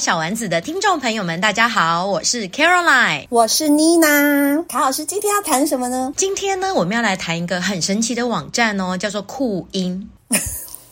小丸子的听众朋友们，大家好，我是 Caroline，我是妮娜。卡老师今天要谈什么呢？今天呢，我们要来谈一个很神奇的网站哦，叫做酷音。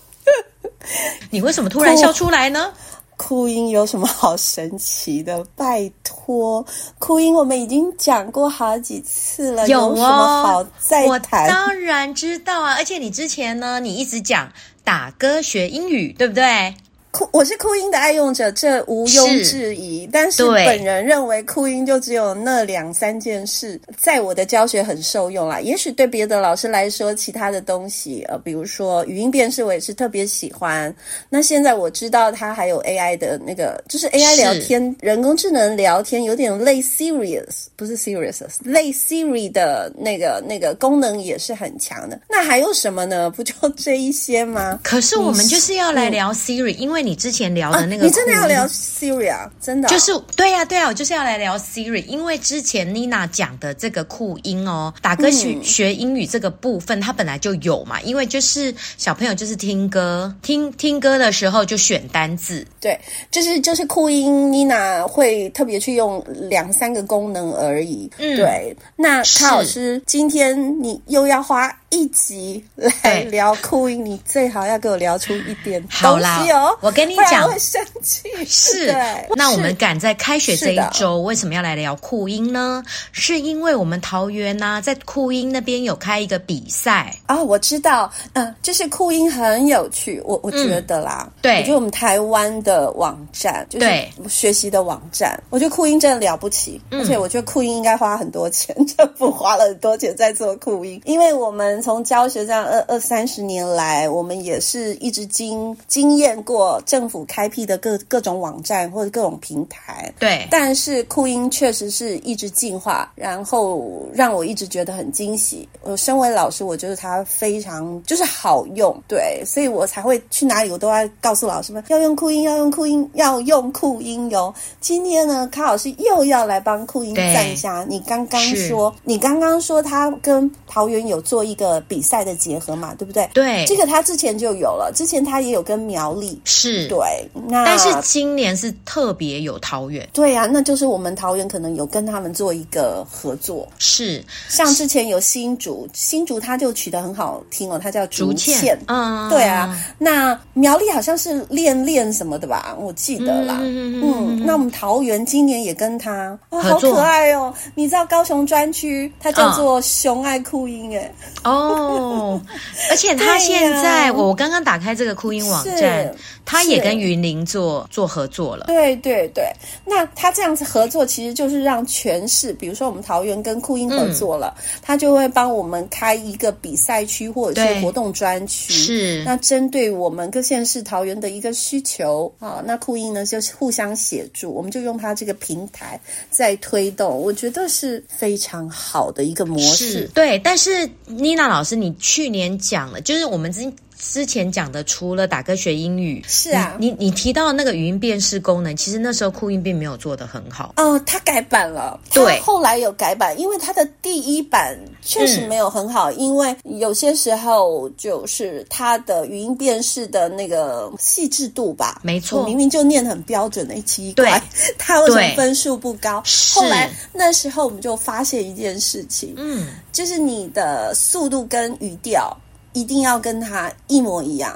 你为什么突然笑出来呢？酷音有什么好神奇的？拜托，酷音我们已经讲过好几次了，有，哦、有什么好再谈？我当然知道啊，而且你之前呢，你一直讲打歌学英语，对不对？酷，我是酷音的爱用者，这毋庸置疑。是但是本人认为酷音就只有那两三件事，在我的教学很受用啦。也许对别的老师来说，其他的东西，呃，比如说语音辨识，我也是特别喜欢。那现在我知道它还有 AI 的那个，就是 AI 聊天，人工智能聊天，有点类 Serious，不是 Serious，类 Siri 的那个那个功能也是很强的。那还有什么呢？不就这一些吗？可是我们就是要来聊 Siri，因为。因为你之前聊的那个、啊，你真的要聊 Siri 啊？真的、哦、就是对呀、啊，对呀、啊，我就是要来聊 Siri。因为之前妮娜讲的这个酷音哦，打歌学、嗯、学英语这个部分，它本来就有嘛。因为就是小朋友就是听歌，听听歌的时候就选单字，对，就是就是酷音，妮娜会特别去用两三个功能而已。嗯，对。那卡老师，今天你又要花一集来聊酷音，你最好要给我聊出一点东西哦。我跟你讲，生气。是，对那我们赶在开学这一周，为什么要来聊酷音呢？是因为我们桃园呢、啊，在酷音那边有开一个比赛啊、哦。我知道，嗯、呃，就是酷音很有趣，我我觉得啦，嗯、对，我觉得我们台湾的网站，就是学习的网站，我觉得酷音真的了不起，嗯、而且我觉得酷音应该花很多钱，政府花了很多钱在做酷音，因为我们从教学这样二二三十年来，我们也是一直经经验过。政府开辟的各各种网站或者各种平台，对，但是酷音确实是一直进化，然后让我一直觉得很惊喜。我身为老师，我觉得它非常就是好用，对，所以我才会去哪里我都要告诉老师们要用酷音，要用酷音，要用酷音哟。今天呢，卡老师又要来帮酷音赞一下。你刚刚说，你刚刚说他跟桃园有做一个比赛的结合嘛，对不对？对，这个他之前就有了，之前他也有跟苗栗。是对，那但是今年是特别有桃园，对呀、啊，那就是我们桃园可能有跟他们做一个合作，是。像之前有新竹，新竹他就取得很好听哦，他叫竹倩，竹嗯，对啊，那苗栗好像是恋恋什么的吧，我记得啦，嗯，嗯，那我们桃园今年也跟他，哦，好可爱哦，你知道高雄专区它叫做熊爱酷音哎，哦，而且他现在、啊、我刚刚打开这个酷音网站。他也跟云林做做合作了，对对对。那他这样子合作，其实就是让全市，比如说我们桃园跟酷音合作了，嗯、他就会帮我们开一个比赛区或者是活动专区。是，那针对我们各县市桃园的一个需求啊，那酷音呢就是互相协助，我们就用它这个平台在推动，我觉得是非常好的一个模式。对，但是妮娜老师，你去年讲了，就是我们之之前讲的，除了打歌学英语，是啊，你你，你提到那个语音辨识功能，其实那时候酷音并没有做得很好。哦，它改版了，对，后来有改版，因为它的第一版确实没有很好，嗯、因为有些时候就是它的语音辨识的那个细致度吧，没错，明明就念很标准的一，奇怪，它为什么分数不高？后来那时候我们就发现一件事情，嗯，就是你的速度跟语调。一定要跟他一模一样。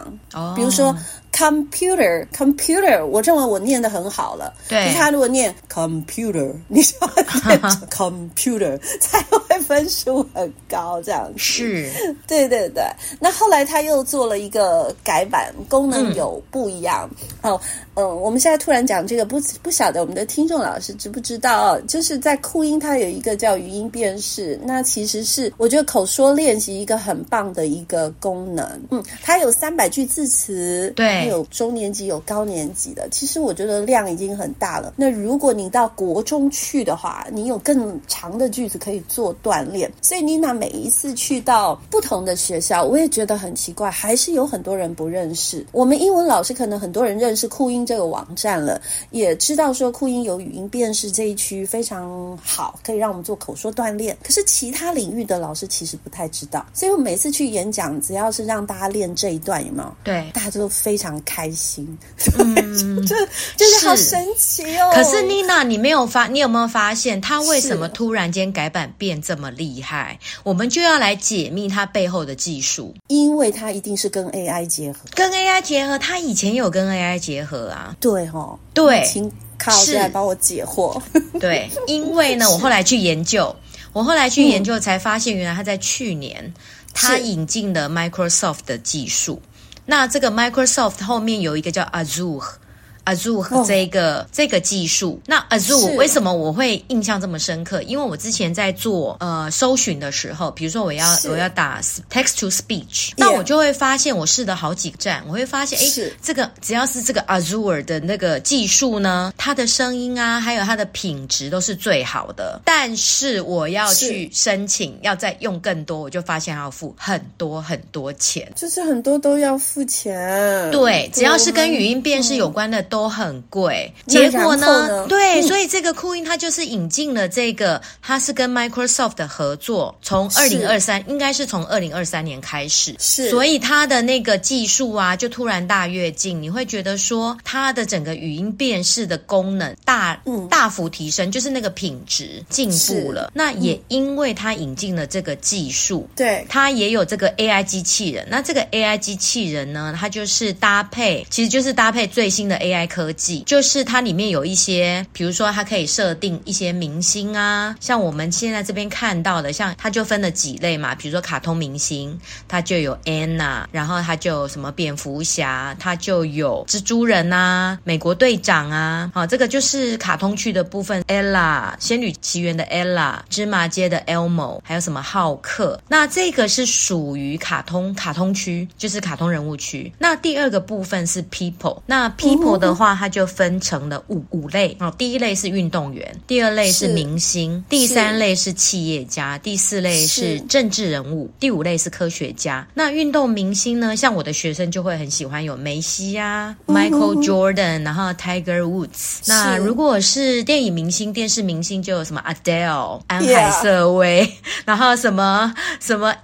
比如说 computer computer，我认为我念的很好了。对，他如果念 computer，你就要念 computer 才会分数很高，这样子。是，对对对。那后来他又做了一个改版，功能有不一样。嗯、哦，嗯，我们现在突然讲这个，不不晓得我们的听众老师知不知道？就是在酷音，它有一个叫语音辨识，那其实是我觉得口说练习一个很棒的一个功能。嗯，它有三百句字词，对，有中年级有高年级的。其实我觉得量已经很大了。那如果你到国中去的话，你有更长的句子可以做锻炼。所以妮娜每一次去到不同的学校，我也觉得很奇怪，还是有很多人不认识。我们英文老师可能很多人认识酷音这个网站了，也知道说酷音有语音辨识这一区非常好，可以让我们做口说锻炼。可是其他领域的老师其实不太知道。所以我每次去演讲，只要是让大家练这一段，有没有？对，大家都非常开心。嗯，就就是好神奇哦。可是妮娜，你没有发，你有没有发现他为什么突然间改版变这么厉害？我们就要来解密它背后的技术，因为它一定是跟 AI 结合，跟 AI 结合，它以前有跟 AI 结合啊。对哦，对，请卡老师来帮我解惑。对，因为呢，我后来去研究，我后来去研究才发现，原来他在去年他引进了 Microsoft 的技术。那这个 Microsoft 后面有一个叫 Azure。Azure 这个、oh, 这个技术，那 Azure 为什么我会印象这么深刻？因为我之前在做呃搜寻的时候，比如说我要我要打 text to speech，那我就会发现我试了好几站，我会发现哎，这个只要是这个 Azure 的那个技术呢，它的声音啊，还有它的品质都是最好的。但是我要去申请，要再用更多，我就发现要付很多很多钱，就是很多都要付钱。对，只要是跟语音辨识有关的。都很贵，结果呢？呢？对、嗯，所以这个酷音它就是引进了这个，它是跟 Microsoft 的合作，从二零二三应该是从二零二三年开始，是，所以它的那个技术啊，就突然大跃进，你会觉得说它的整个语音辨识的功能大、嗯、大幅提升，就是那个品质进步了。那也因为它引进了这个技术，对，它也有这个 AI 机器人。那这个 AI 机器人呢，它就是搭配，其实就是搭配最新的 AI。科技就是它里面有一些，比如说它可以设定一些明星啊，像我们现在这边看到的，像它就分了几类嘛，比如说卡通明星，它就有 Anna，然后它就什么蝙蝠侠，它就有蜘蛛人啊，美国队长啊，好，这个就是卡通区的部分，Ella，仙女奇缘的 Ella，芝麻街的 Elmo，还有什么浩克，那这个是属于卡通卡通区，就是卡通人物区。那第二个部分是 People，那 People 的。的话，它就分成了五五类哦。第一类是运动员，第二类是明星，第三类是企业家，第四类是政治人物，第五类是科学家。那运动明星呢？像我的学生就会很喜欢有梅西啊，Michael Jordan，然后 Tiger Woods。那如果是电影明星、电视明星，就有什么 Adele、安海瑟薇，然后什么什么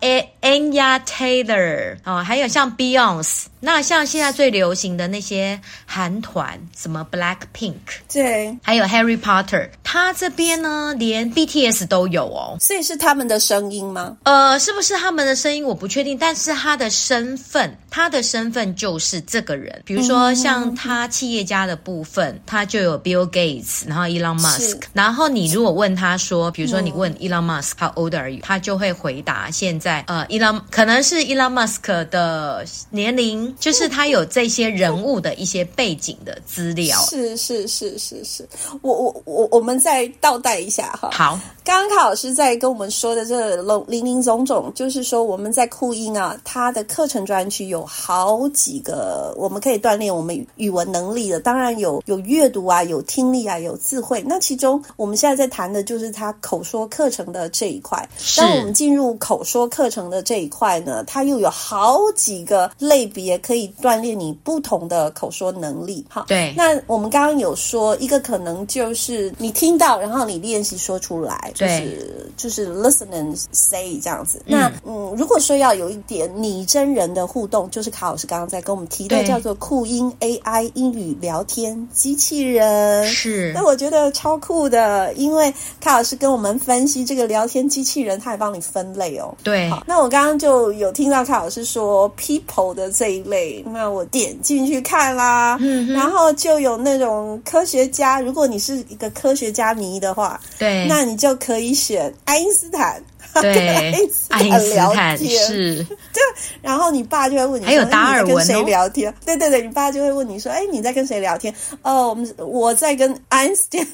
Anya Taylor 哦，还有像 Beyonce。那像现在最流行的那些韩团，什么 Black Pink，对，还有 Harry Potter，他这边呢连 BTS 都有哦，所以是他们的声音吗？呃，是不是他们的声音我不确定，但是他的身份，他的身份就是这个人。比如说像他企业家的部分，嗯、他就有 Bill Gates，然后 Elon Musk，然后你如果问他说，比如说你问 Elon Musk，How old are you？他就会回答现在呃 Elon 可能是 Elon Musk 的年龄。就是他有这些人物的一些背景的资料，是是是是是，我我我我们再倒带一下哈。好，刚刚卡老师在跟我们说的这林林总总，就是说我们在酷音啊，它的课程专区有好几个，我们可以锻炼我们语文能力的。当然有有阅读啊，有听力啊，有智慧。那其中我们现在在谈的就是他口说课程的这一块。当我们进入口说课程的这一块呢，它又有好几个类别。可以锻炼你不同的口说能力，好，对。那我们刚刚有说一个可能就是你听到，然后你练习说出来，就是就是 listen and say 这样子。嗯那嗯，如果说要有一点拟真人的互动，就是卡老师刚刚在跟我们提到叫做酷音 AI 英语聊天机器人，是。那我觉得超酷的，因为卡老师跟我们分析这个聊天机器人，他还帮你分类哦。对。好，那我刚刚就有听到卡老师说 people 的这一。类，那我点进去看啦，嗯，然后就有那种科学家，如果你是一个科学家迷的话，对，那你就可以选爱因斯坦。对，爱因斯坦是，对，然后你爸就会问你，还有达尔文、谁聊天？对对对，你爸就会问你说，哎，你在跟谁聊天？哦，我们我在跟爱因斯坦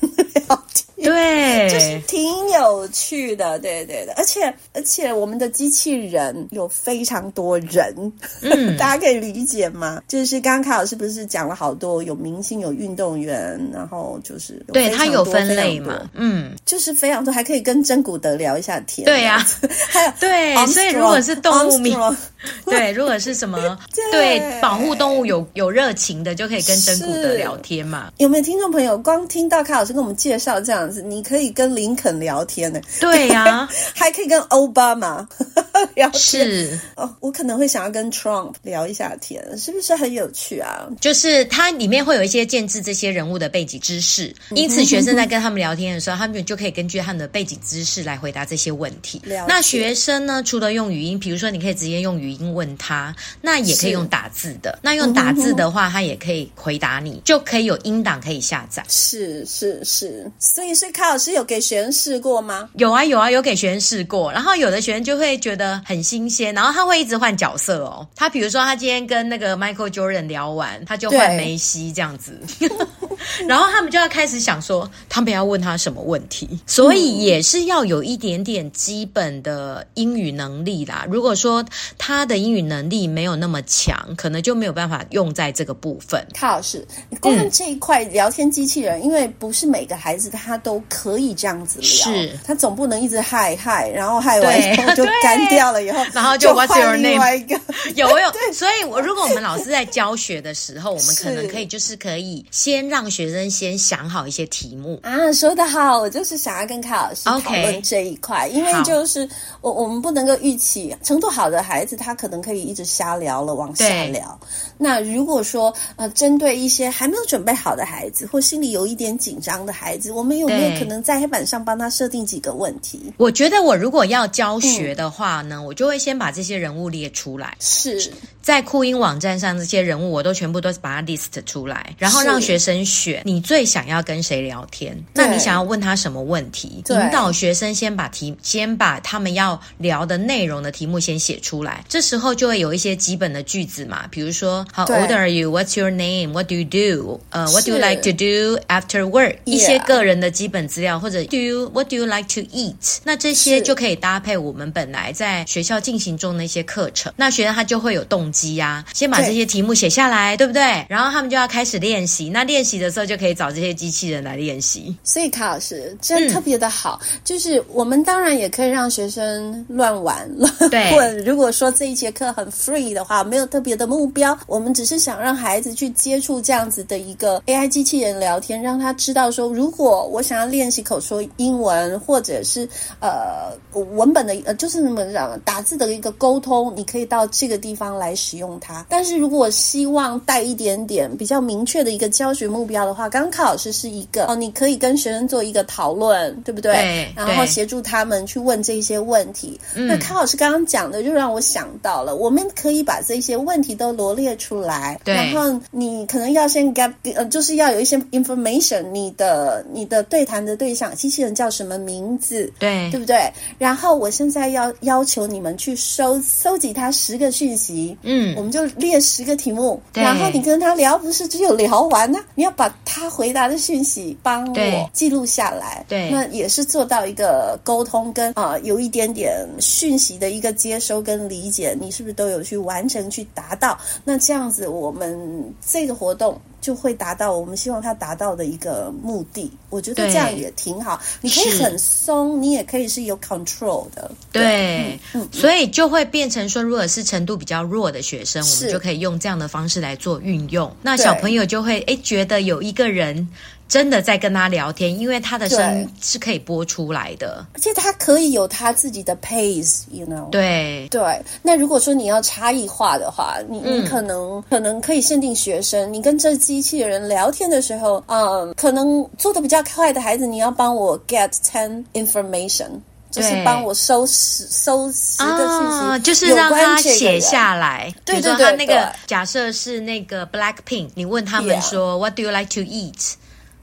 聊天。对，就是挺有趣的，对对的，而且而且我们的机器人有非常多人，嗯，大家可以理解吗？就是刚刚卡老师不是讲了好多，有明星，有运动员，然后就是对他有分类嘛，嗯，就是非常多，还可以跟真古德聊一下天，对呀、啊，还有 对，Armstrong, 所以如果是动物迷，对，如果是什么对，对保护动物有有热情的，就可以跟真古德聊天嘛。有没有听众朋友光听到卡老师跟我们介绍这样子？你可以跟林肯聊天呢，对呀、啊，还可以跟奥巴马 聊天。是哦，我可能会想要跟 Trump 聊一下天，是不是很有趣啊？就是它里面会有一些建制这些人物的背景知识，因此学生在跟他们聊天的时候，他们就可以根据他们的背景知识来回答这些问题。那学生呢，除了用语音，比如说你可以直接用语音问他，那也可以用打字的。那用打字的话，他也可以回答你，就可以有音档可以下载。是是是，所以是。卡老师有给学生试过吗？有啊有啊，有给学生试过。然后有的学生就会觉得很新鲜，然后他会一直换角色哦。他比如说他今天跟那个 Michael Jordan 聊完，他就换梅西这样子。然后他们就要开始想说，他们要问他什么问题。所以也是要有一点点基本的英语能力啦。如果说他的英语能力没有那么强，可能就没有办法用在这个部分。卡老师，你光这一块聊天机器人，嗯，因为不是每个孩子他都。可以这样子聊，是。他总不能一直嗨嗨，然后嗨完以后就干掉了，以后然后就 What's your name？另外一个。有有，所以我如果我们老师在教学的时候，我们可能可以就是可以先让学生先想好一些题目。啊。说得好，我就是想要跟凯老师讨论这一块因为就是我我们不能够预期程度好的孩子，他可能可以一直瞎聊了往下聊。那如果说呃，针对一些还没有准备好的孩子，或心里有一点紧张的孩子，我们有可能在黑板上帮他设定几个问题？我觉得我如果要教学的话呢，嗯、我就会先把这些人物列出来。是。在酷音网站上，这些人物我都全部都把它 list 出来，然后让学生选你最想要跟谁聊天。那你想要问他什么问题？引导学生先把题，先把他们要聊的内容的题目先写出来。这时候就会有一些基本的句子嘛，比如说 How old are you? What's your name? What do you do? 呃、uh,，What do you like to do after work? 一些个人的基本资料，或者 Do you What do you like to eat? 那这些就可以搭配我们本来在学校进行中的一些课程。那学生他就会有动机呀，先把这些题目写下来，对，对不对？然后他们就要开始练习。那练习的时候就可以找这些机器人来练习。所以卡老师真特别的好，嗯，就是我们当然也可以让学生乱玩乱混。如果说这一节课很 free 的话，没有特别的目标，我们只是想让孩子去接触这样子的一个 AI 机器人聊天，让他知道说，如果我想要练习口说英文，或者是呃文本的呃，就是那么讲打字的一个沟通，你可以到这个地方来使用它。但是如果希望带一点点比较明确的一个教学目标的话，刚刚康老师是一个哦，你可以跟学生做一个讨论，对不对？对，然后协助他们去问这些问题。那康老师刚刚讲的就让我想到了，我们可以把这些问题都罗列出来，对。然后你可能要先 get 呃，就是要有一些 information，你的你的对谈的对象机器人叫什么名字？对，对不对？然后我现在要要求你们去收收集他十个讯息，嗯，我们。就列十个题目，然后你跟他聊，不是只有聊完呢？你要把他回答的讯息帮我记录下来。对，那也是做到一个沟通跟啊、呃，有一点点讯息的一个接收跟理解，你是不是都有去完成去达到？那这样子，我们这个活动。就会达到我们希望他达到的一个目的。我觉得这样也挺好。你可以很松，你也可以是有 control 的。对，对嗯嗯、所以就会变成说，如果是程度比较弱的学生，我们就可以用这样的方式来做运用。那小朋友就会哎觉得有一个人。真的在跟他聊天，因为他的声音是可以播出来的，而且他可以有他自己的 pace，you know？对对。那如果说你要差异化的话，你你可能、嗯、可能可以限定学生，你跟这机器人聊天的时候，嗯，可能做的比较快的孩子，你要帮我 get ten information，就是帮我收拾收拾的信息、啊，就是让他写下来。对对对，他那个假设是那个 Blackpink，你问他们说 What do you like to eat？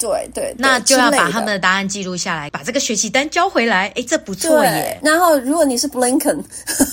对对，那就要把他们的答案记录下来，把这个学习单交回来。哎，这不错耶。然后，如果你是 Blinken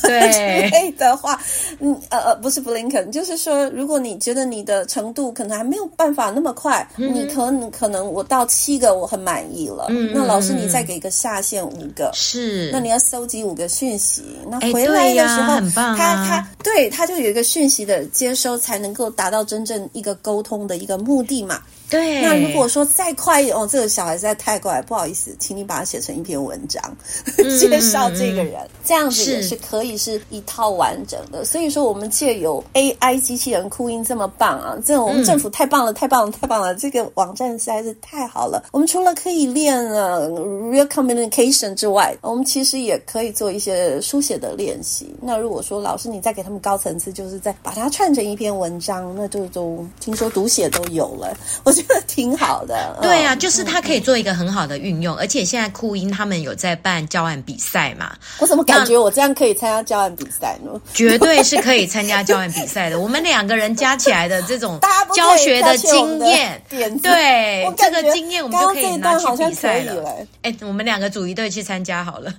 对 的话，嗯呃呃，不是 Blinken，就是说，如果你觉得你的程度可能还没有办法那么快，嗯、你可能可能我到七个我很满意了，嗯，那老师你再给一个下限五个，是，那你要搜集五个讯息，那回来的时候，很棒、啊，他他对他就有一个讯息的接收，才能够达到真正一个沟通的一个目的嘛。对，那如果说再快哦，这个小孩实在太快，不好意思，请你把它写成一篇文章，嗯、介绍这个人，这样子也是可以是一套完整的。所以说，我们借由 AI 机器人酷音这么棒啊，这我们政府太棒了，嗯、太棒了，太棒了！这个网站实在是太好了。我们除了可以练呃 real communication 之外，我们其实也可以做一些书写的练习。那如果说老师你再给他们高层次，就是再把它串成一篇文章，那就都听说读写都有了。我。觉得挺好的，对啊，就是他可以做一个很好的运用，而且现在酷音他们有在办教案比赛嘛？我怎么感觉我这样可以参加教案比赛呢？绝对是可以参加教案比赛的。我们两个人加起来的这种 教学的经验，对这个经验，我们就可以拿去比赛了。哎，我们两个组一队去参加好了，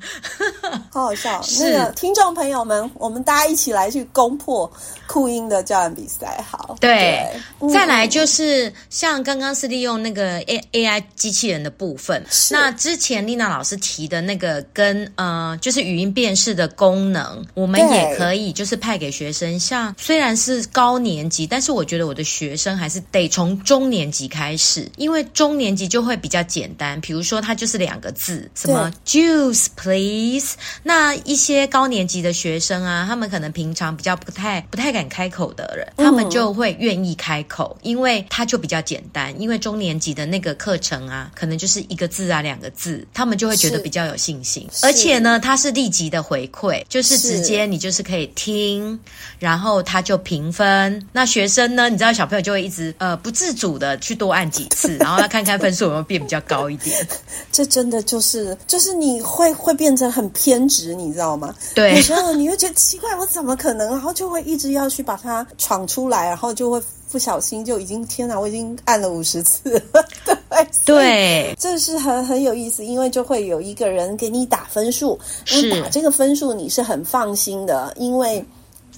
好好笑。那个听众朋友们，我们大家一起来去攻破酷音的教案比赛，好。对，再来就是像。刚刚是利用那个 A A I 机器人的部分。那之前丽娜老师提的那个跟呃，就是语音辨识的功能，我们也可以就是派给学生。像虽然是高年级，但是我觉得我的学生还是得从中年级开始，因为中年级就会比较简单。比如说，它就是两个字，什么 Juice please。那一些高年级的学生啊，他们可能平常比较不太不太敢开口的人，他们就会愿意开口，因为他就比较简单。因为中年级的那个课程啊，可能就是一个字啊，两个字，他们就会觉得比较有信心。而且呢，它是立即的回馈，就是直接你就是可以听，然后他就评分。那学生呢，你知道小朋友就会一直呃不自主的去多按几次，然后他看看分数有没有变比较高一点。这真的就是就是你会会变成很偏执，你知道吗？对，有时候你会觉得奇怪，我怎么可能？然后就会一直要去把它闯出来，然后就会。不小心就已经天哪，我已经按了五十次了，对，对，这是很很有意思，因为就会有一个人给你打分数，你打这个分数你是很放心的，因为。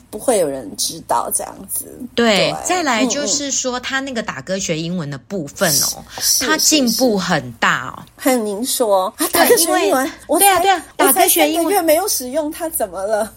不会有人知道这样子。对，对，再来就是说，他那个打歌学英文的部分哦，他进步很大哦。很，您说，打歌学英文，我对啊，对啊，打歌学英文，月没有使用，他怎么了？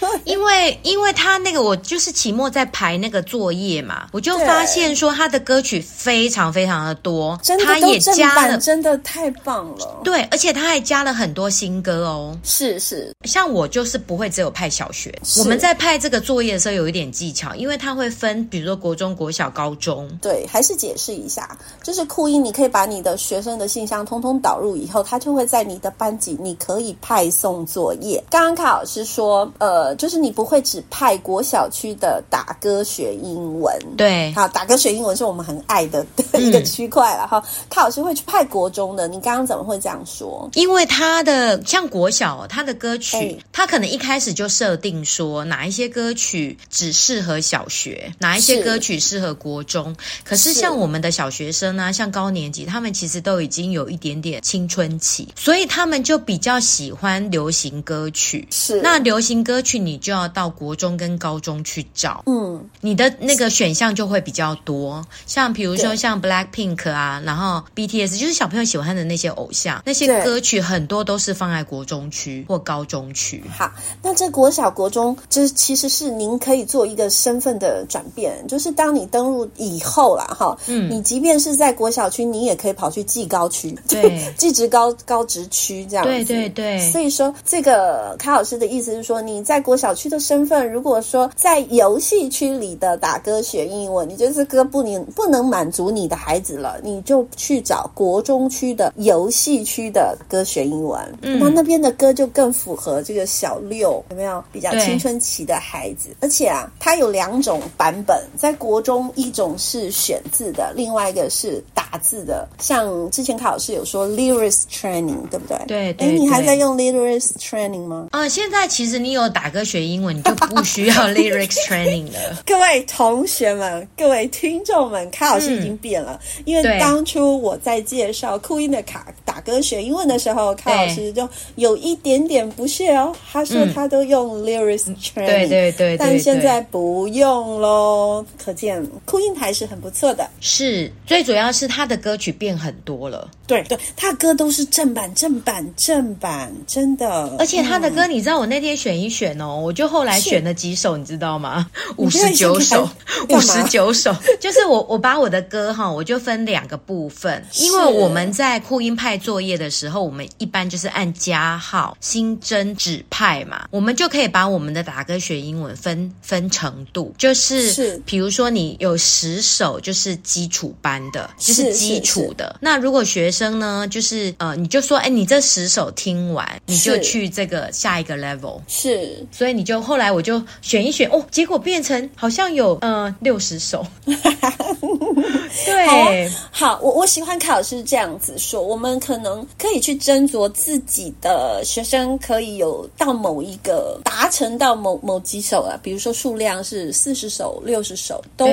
对，因为因为他那个，我就是期末在排那个作业嘛，我就发现说他的歌曲非常非常的多，真的，他也加了，真的太棒了。对，而且他还加了很多新歌哦。是是，像我就是不会只有派小学，我们在派这个。作业的时候有一点技巧，因为它会分，比如说国中、国小、高中。对，还是解释一下，就是酷音，你可以把你的学生的信箱通通导入以后，他就会在你的班级，你可以派送作业。刚刚卡老师说，呃，就是你不会只派国小区的打歌学英文，对，好，打歌学英文是我们很爱的 一个区块了哈。他、老师会去派国中的，你刚刚怎么会这样说？因为他的像国小，他的歌曲，他、欸、可能一开始就设定说哪一些歌。曲只适合小学，哪一些歌曲适合国中？可是像我们的小学生呢、啊，像高年级，他们其实都已经有一点点青春期，所以他们就比较喜欢流行歌曲。是，那流行歌曲你就要到国中跟高中去找，嗯，你的那个选项就会比较多。像比如说像 Blackpink 啊，然后 BTS，就是小朋友喜欢的那些偶像，那些歌曲很多都是放在国中区或高中区。好，那这国小国中就是其实。是您可以做一个身份的转变，就是当你登录以后啦，哈，嗯，你即便是在国小区，你也可以跑去技高区，对，技职高高职区这样子，对对对。所以说，这个卡老师的意思是说，你在国小区的身份，如果说在游戏区里的打歌学英文，你觉得这歌不能不能满足你的孩子了，你就去找国中区的游戏区的歌学英文，嗯，那那边的歌就更符合这个小六有没有比较青春期的孩子。而且啊，它有两种版本，在国中一种是选字的，另外一个是打字的。像之前考试有说 Lyrics Training，对不对？对，对，哎，你还在用 Lyrics Training 吗？呃，现在其实你有候打歌学英文，你就不需要 lyrics training 了。各位同学们，各位听众们，卡老师已经变了，嗯、因为当初我在介绍酷音的卡打歌学英文的时候，卡老师就有一点点不屑哦，他说他都用 lyrics training，、嗯、对，对，对对对，但现在不用喽，可见酷音还是很不错的。是，最主要是他的歌曲变很多了。对对，他的歌都是正版、正版、正版，真的。而且他的歌，你知道，我那天选一选哦，我就后来选了几首，你知道吗？五十九首，五十九首，就是我我把我的歌哈，我就分两个部分，因为我们在酷音派作业的时候，我们一般就是按加号新增指派嘛，我们就可以把我们的打歌学英文分分程度，就是是，比如说你有十首就是基础班的，就是基础的，那如果学生呢，就是呃，你就说，哎，你这十首听完，你就去这个下一个 level，是，所以你就后来我就选一选，哦，结果变成好像有嗯六十首，对，好，我我喜欢卡老师这样子说，我们可能可以去斟酌自己的学生可以有到某一个达成到某某几首啊，比如说数量是四十首、六十首都好，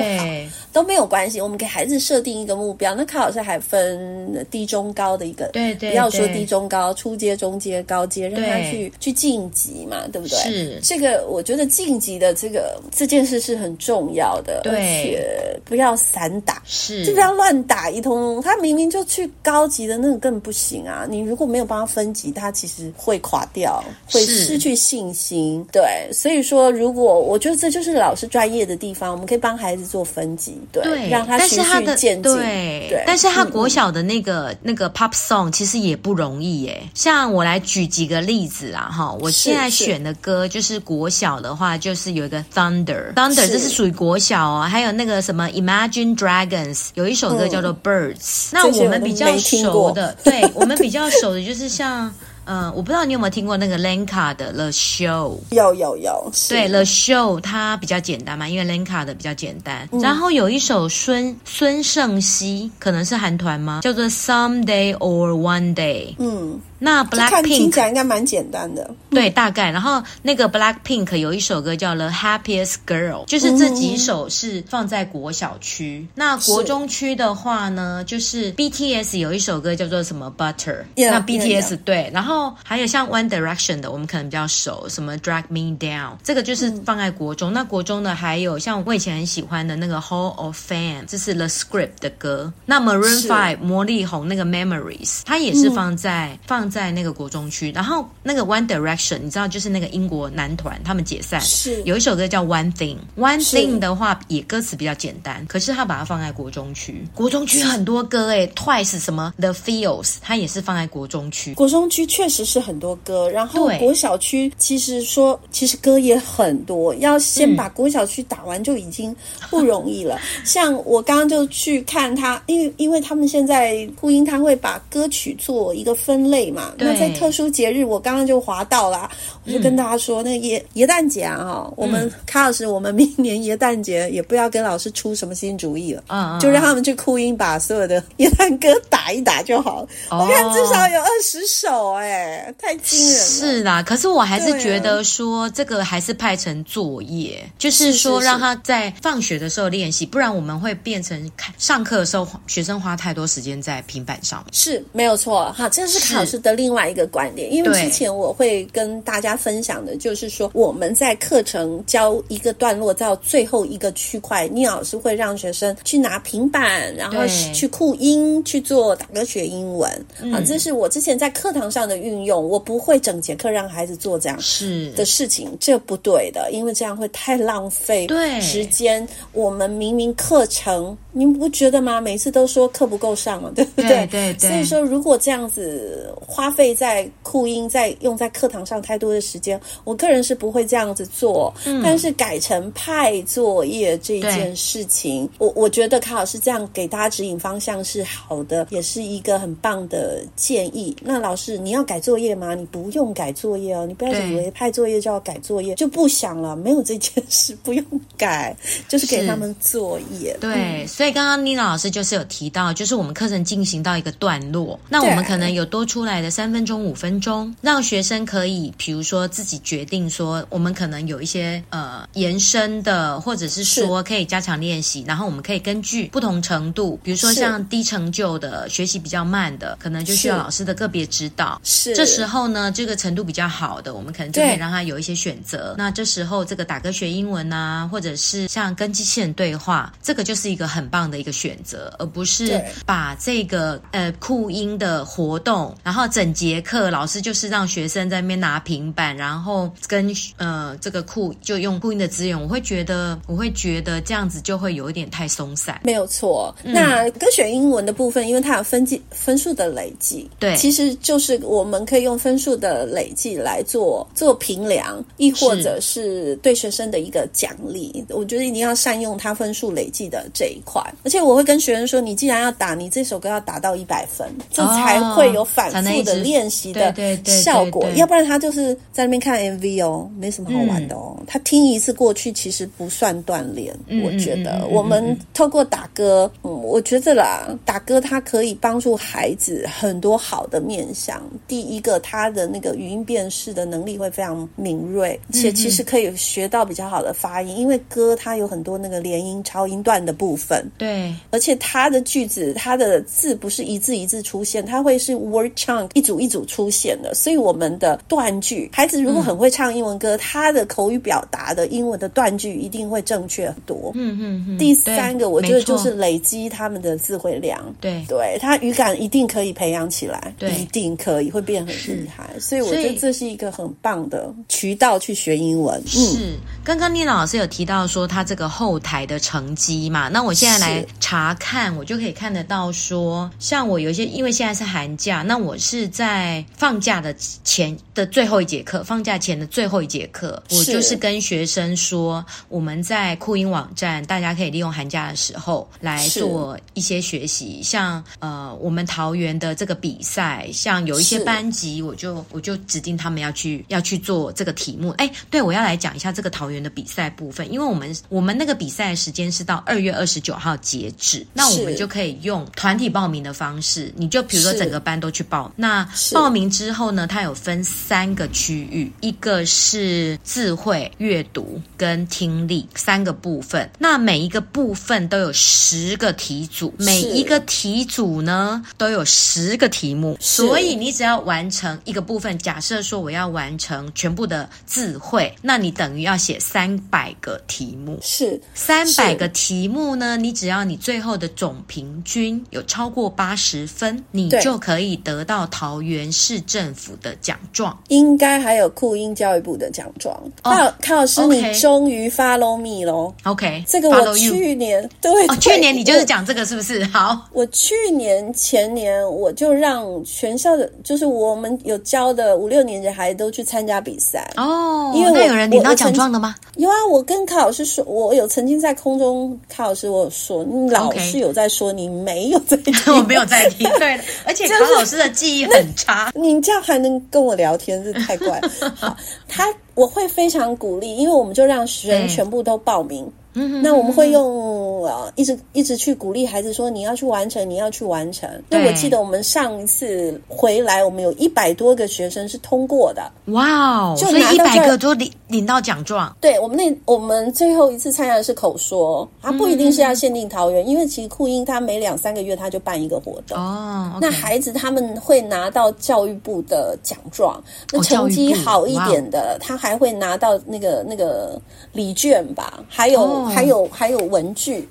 都没有关系，我们给孩子设定一个目标，那卡老师还分低中。中高的一个，对对，不要说低中高，初阶、中阶、高阶，让他去去晋级嘛，对不对？是这个，我觉得晋级的这个这件事是很重要的，对，而且不要散打，是就不要乱打一通。他明明就去高级的那个更不行啊！你如果没有帮他分级，他其实会垮掉，会失去信心。对，所以说，如果我觉得这就是老师专业的地方，我们可以帮孩子做分级，对，对让他循序渐进。对，对，但是他国小的那个。嗯那个 pop song 其实也不容易耶，像我来举几个例子啊哈，我现在选的歌就是国小的话，就是有一个 Thunder，Thunder 这是属于国小哦，还有那个什么 Imagine Dragons 有一首歌叫做 Birds，嗯，那我们比较熟的，对我们比较熟的就是像。嗯，我不知道你有没有听过那个 Lenka 的 The Show，有有有，对 The Show 它比较简单嘛，因为 Lenka 的比较简单。嗯、然后有一首孙孙盛熙，可能是韩团吗？叫做 Someday or One Day。嗯。那 Black Pink 听起来应该蛮简单的，对，大概。然后那个 Black Pink 有一首歌叫《The Happiest Girl》，就是这几首是放在国小区。嗯、那国中区的话呢，就是 BTS 有一首歌叫做什么 Butter，那 BTS. 对。然后还有像 One Direction 的，我们可能比较熟，什么 Drag Me Down，这个就是放在国中。嗯、那国中的还有像我以前很喜欢的那个 Hall of Fame，这是 The Script 的歌。那 Maroon Five 魔力红那个 Memories，它也是放在、嗯、放。在那个国中区，然后那个 One Direction，你知道，就是那个英国男团，他们解散，是有一首歌叫 One Thing。One Thing 的话，也歌词比较简单，可是他把它放在国中区。国中区很多歌诶，Twice 什么 The Feels，它也是放在国中区。国中区确实是很多歌，然后国小区其实说，其实歌也很多，要先把国小区打完就已经不容易了。嗯、像我刚刚就去看他，因为因为他们现在酷音，他会把歌曲做一个分类嘛。那在特殊节日，我刚刚就划到了，我就跟大家说，那个耶耶诞节啊，哈，我们卡老师，我们明年耶诞节也不要跟老师出什么新主意了，嗯，就让他们去酷音把所有的耶诞歌打一打就好。我看至少有二十首，哎，太惊人了。是啦，可是我还是觉得说，这个还是派成作业，就是说让他在放学的时候练习，不然我们会变成上课的时候学生花太多时间在平板上。是没有错，哈，这是卡老师的。另外一个观点，因为之前我会跟大家分享的，就是说我们在课程教一个段落到最后一个区块，聂老师会让学生去拿平板，然后去酷音去做打歌学英文啊，这是我之前在课堂上的运用。我不会整节课让孩子做这样是的事情，这不对的，因为这样会太浪费对时间。我们明明课程，您不觉得吗？每次都说课不够上了，对不对？对对。所以说，如果这样子。花费在酷音，在用在课堂上太多的时间，我个人是不会这样子做。嗯，但是改成派作业这件事情，我我觉得卡老师这样给大家指引方向是好的，也是一个很棒的建议。那老师，你要改作业吗？你不用改作业哦，你不要以为派作业就要改作业，就不想了，没有这件事，不用改，就是给他们作业。对，嗯，所以刚刚妮娜老师就是有提到，就是我们课程进行到一个段落，那我们可能有多出来的三分钟、五分钟，让学生可以，比如说自己决定说，我们可能有一些呃延伸的，或者是说可以加强练习，然后我们可以根据不同程度，比如说像低成就的学习比较慢的，可能就需要老师的个别指导。是，这时候呢，这个程度比较好的，我们可能就可以让他有一些选择。那这时候这个打歌学英文啊，或者是像跟机器人对话，这个就是一个很棒的一个选择，而不是把这个呃酷音的活动，然后整节课老师就是让学生在那边拿平板，然后跟呃这个酷就用酷音的资源，我会觉得我会觉得这样子就会有一点太松散。没有错，那歌选英文的部分，因为它有分计分数的累计，对，其实就是我们可以用分数的累计来做做评量，亦或者是对学生的一个奖励。我觉得一定要善用它分数累计的这一块，而且我会跟学生说，你既然要打，你这首歌要打到一百分，这才会有反复的练习的效果。要不然他就是在那边看 MV 哦，没什么好玩的哦。他听一次过去，其实不算锻炼。我觉得我们透过打歌，嗯，我觉得啦，打歌它可以帮助孩子很多好的面向。第一个，他的那个语音辨识的能力会非常敏锐，且其实可以学到比较好的发音，因为歌它有很多那个连音、超音段的部分。对，而且它的句子，它的字不是一字一字出现，它会是 word chunk 一组一组出现的。所以我们的断句，孩子如果很会唱英文歌，他的口语表达的英文的断句一定会正确很多。嗯嗯嗯。第三个，我觉得就是累积他们的词汇量。对对，他语感一定可以培养起来，对，一定可以会变很厉害。所以我觉得这是一个很棒的渠道去学英文。是，刚刚妮娜老师有提到说他这个后台的成绩嘛？那我现在来查看，我就可以看得到说，像我有一些，因为现在是寒假，那我是在放假的前的最后一节课，放假前的最后一节课，我就是跟学生说，我们在酷音网站，大家可以利用寒假的时候来做一些学习，像呃，我们桃园的这个比赛，像有一些班级，我就我就指定他们要去要去做这个题目。哎，对，我要来讲一下这个桃园的比赛部分，因为我们我们那个比赛的时间是到二月二十九号截止，那我们就可以用团体报名的方式，你就比如说整个班都去报，那报名之后呢，它有分三个区域，一个是智慧、阅读跟听力三个部分。那每一个部分都有十个题组，每一个题组呢都有十个题目，所以你只要完成一个部分。假设说我要完成全部的智慧，那你等于要写三百个题目。是三百个题目呢？你只要你最后的总平均有超过八十分，你就可以得到桃园市政府的奖状。应该还有酷音教育部的奖状。哦，康老师，你终于 follow me 喽？OK，这个我去年对，去年你就是讲这个是不是？好，我去年前年我就让全校的，就是我们有教的五六年级孩子都去参加比赛哦。因为那有人领到奖状的吗？有啊，我跟康老师说，我有曾经在空中，康老师我有说，你老师有在说，你没有在听，我没有在听。对，而且卡老师的记忆很差，你这样还能跟我聊天，是太怪了。好，他我会非常鼓励，因为我们就让学生全部都报名。嗯，那我们会用呃，一直一直去鼓励孩子说，你要去完成，你要去完成。那我记得我们上一次回来，我们有一百多个学生是通过的。哇哦！所以一百个都领领到奖状。对，我们那我们最后一次参加的是口说，它不一定是要限定桃园，因为其实酷音他每两三个月他就办一个活动。哦，那孩子他们会拿到教育部的奖状，那成绩好一点的，他还会拿到那个那个礼券吧，还有。还有还有文具。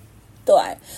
对，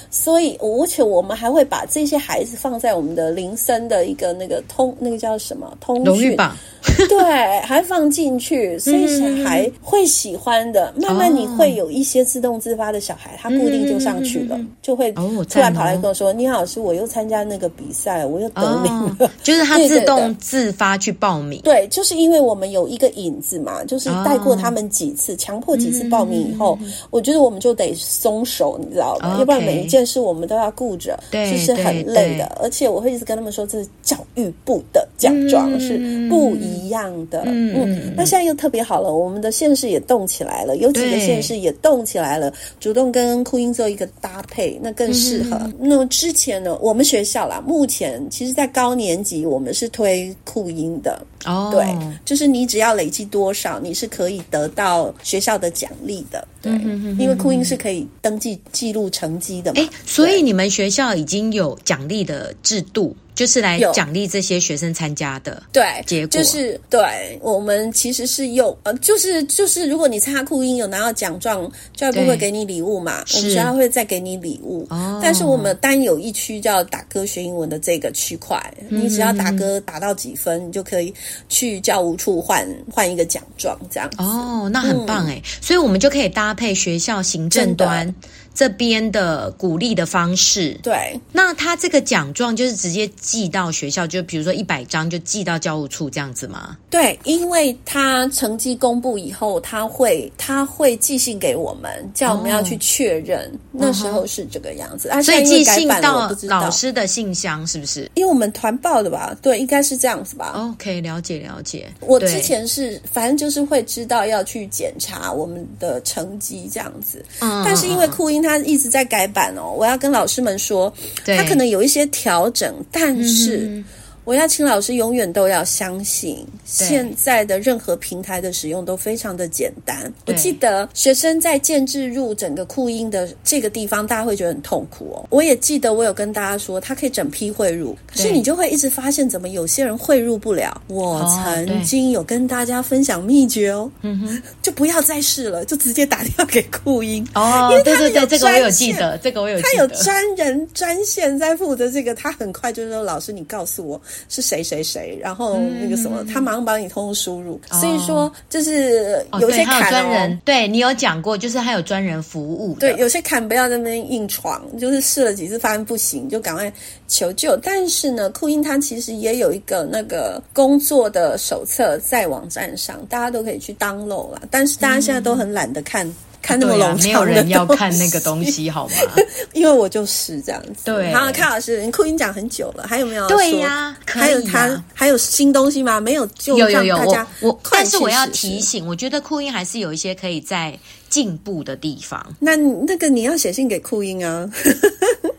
所以而且我们还会把这些孩子放在我们的铃声的一个那个通那个叫什么通讯榜，对，还放进去，所以小孩会喜欢的。慢慢你会有一些自动自发的小孩，他固定就上去了，就会突然跑来跟我说：“你好，老师，我又参加那个比赛，我又得名了。”就是他自动自发去报名。对，就是因为我们有一个引子嘛，就是带过他们几次，强迫几次报名以后，我觉得我们就得松手，你知道吗？要不然每一件事我们都要顾着，其实很累的。而且我会一直跟他们说，这是教育部的奖状是不一样的。嗯，嗯，那现在又特别好了，我们的县市也动起来了，有几个县市也动起来了，主动跟酷音做一个搭配，那更适合。嗯、那么之前呢，我们学校啦，目前其实在高年级我们是推酷音的。哦，对，就是你只要累积多少，你是可以得到学校的奖励的。对，因为酷音是可以登记记录成绩的嘛。哎，所以你们学校已经有奖励的制度。就是来奖励这些学生参加的，对，结果。就是对我们其实是用呃，就是就是，如果你参加酷音有拿到奖状，教育部会给你礼物嘛，我们学校会再给你礼物。哦，但是我们单有一区叫打歌学英文的这个区块，嗯、你只要打歌打到几分，你就可以去教务处换换一个奖状，这样子。哦，那很棒哎，嗯、所以我们就可以搭配学校行政端。这边的鼓励的方式，对，那他这个奖状就是直接寄到学校，就比如说一百张就寄到教务处这样子吗？对，因为他成绩公布以后，他会他会寄信给我们，叫我们要去确认。哦、那时候是这个样子，啊，所以寄信到老师的信箱是不是？因为我们团报的吧？对，应该是这样子吧？OK，了解了解。我之前是反正就是会知道要去检查我们的成绩这样子，嗯，但是因为酷音。他一直在改版哦，我要跟老师们说，对他可能有一些调整，但是。嗯我要请老师永远都要相信，现在的任何平台的使用都非常的简单。我记得学生在建置入整个酷音的这个地方，大家会觉得很痛苦哦。我也记得我有跟大家说，他可以整批汇入，可是你就会一直发现，怎么有些人汇入不了。我曾经有跟大家分享秘诀哦，嗯哼，就不要再试了，就直接打电话给酷音哦。因为对对对，这个我有记得，这个我有记得，他有专人专线在负责这个，他很快就是说，老师你告诉我。是谁谁谁，然后那个什么，嗯、他马上帮你通通输入。哦、所以说，就是有些坎、哦哦、专人，对你有讲过，就是他有专人服务。对，有些坎不要在那边硬闯，就是试了几次发现不行，就赶快求救。但是呢，酷音它其实也有一个那个工作的手册在网站上，大家都可以去 download 了。但是大家现在都很懒得看。嗯看那么冗长的、啊，没有人要看那个东西，好吗？因为我就是这样子。对，好，看老师，你酷音讲很久了，还有没有？对呀、啊，还有他还有新东西吗？没有，就有有有。大家我，我但是我要提醒，我觉得酷音还是有一些可以在进步的地方。那那个你要写信给酷音啊。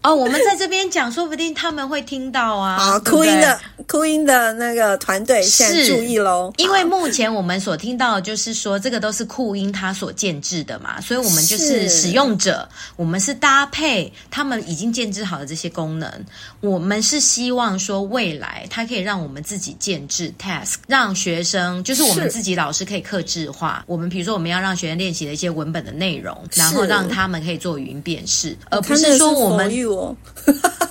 哦，我们在这边讲，说不定他们会听到啊。好，酷音的酷音的那个团队现在注意喽。因为目前我们所听到的就是说，这个都是酷音他所建制的嘛，所以我们就是使用者，我们是搭配他们已经建制好的这些功能。我们是希望说，未来它可以让我们自己建制 task，让学生就是我们自己老师可以克制化。我们比如说，我们要让学生练习的一些文本的内容，然后让他们可以做语音辨识，而不是说我们。哦，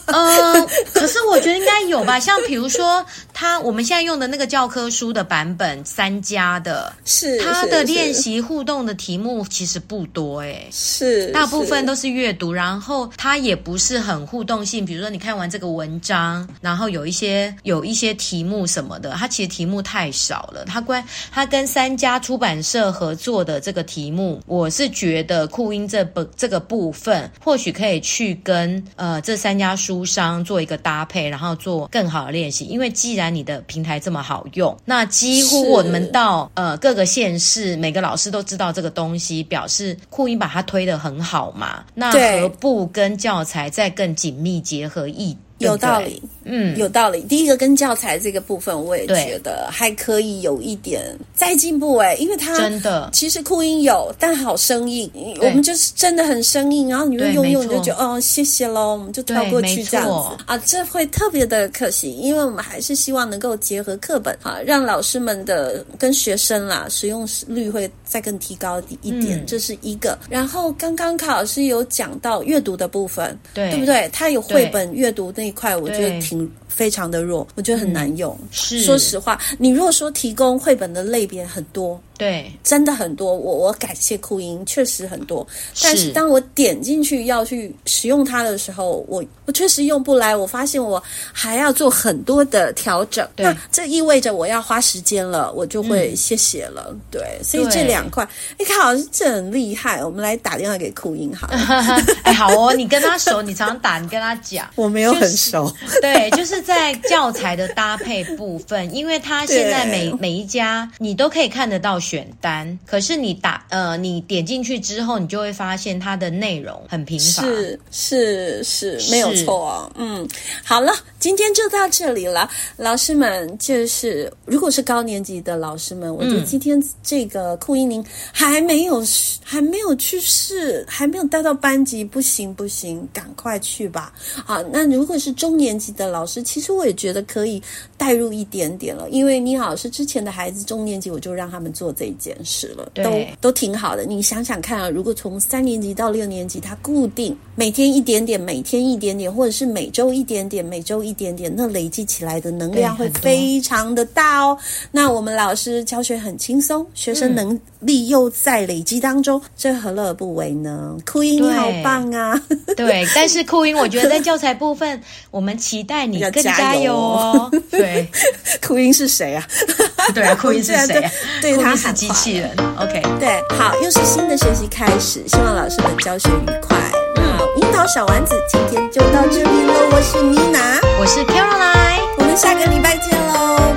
呃，可是我觉得应该有吧，像比如说他我们现在用的那个教科书的版本三家的，是他的练习互动的题目其实不多诶，是大部分都是阅读，然后它也不是很互动性，比如说你看完这个文章，然后有一些有一些题目什么的，它其实题目太少了。他关他跟三家出版社合作的这个题目，我是觉得酷音这本这个部分或许可以去跟。呃，这三家书商做一个搭配，然后做更好的练习。因为既然你的平台这么好用，那几乎我们到呃各个县市，每个老师都知道这个东西，表示酷音把它推得很好嘛。那何不跟教材再更紧密结合一？有道理，嗯，有道理。第一个跟教材这个部分，我也觉得还可以有一点再进步哎，因为它真的。其实酷音有，但好生硬，我们就是真的很生硬，然后你就用用你就觉得哦谢谢喽，我们就跳过去这样子。啊，这会特别的可惜，因为我们还是希望能够结合课本啊，让老师们的跟学生啦使用率会再更提高一点，这是一个。然后刚刚卡老师有讲到阅读的部分，对。对不对？他有绘本阅读那。块我觉得挺非常的弱，我觉得很难用。是，说实话，你如果说提供绘本的类别很多，对，真的很多。我我感谢酷音，确实很多。但是当我点进去要去使用它的时候，我我确实用不来。我发现我还要做很多的调整，那这意味着我要花时间了，我就会谢谢了。嗯、对，所以这两块，你看，好像这很厉害。我们来打电话给酷音好了。哎，好哦，你跟他熟，你常常打，你跟他讲。我没有很熟。就是、对，就是在教材的搭配部分，因为他现在每 每一家你都可以看得到选单，可是你打呃，你点进去之后，你就会发现它的内容很贫乏。是是是，是，没有错啊。嗯，好了，今天就到这里了，老师们。就是如果是高年级的老师们，我觉得今天这个酷音您还没有还没有去试，还没有带到班级，不行不行，赶快去吧。好，那如果是中年级的老师，其实我也觉得可以带入一点点了，因为你好是之前的孩子，中年级我就让他们做这件事了，都都挺好的。你想想看啊，如果从三年级到六年级，他固定每天一点点，每天一点点，或者是每周一点点，每周一点点，那累积起来的能量会非常的大哦。那我们老师教学很轻松，学生能力又在累积当中，嗯、这何乐而不为呢？酷音你好棒啊！对，但是酷音，我觉得在教材部分，我们期待你更加油哦。对，酷音是谁啊？对啊，酷音是谁、啊？对，他是机器人。OK，对，好，又是新的学习开始，希望老师们教学愉快。嗯，樱桃小丸子今天就到这边了。我是妮娜，我是 Caroline，我们下个礼拜见喽。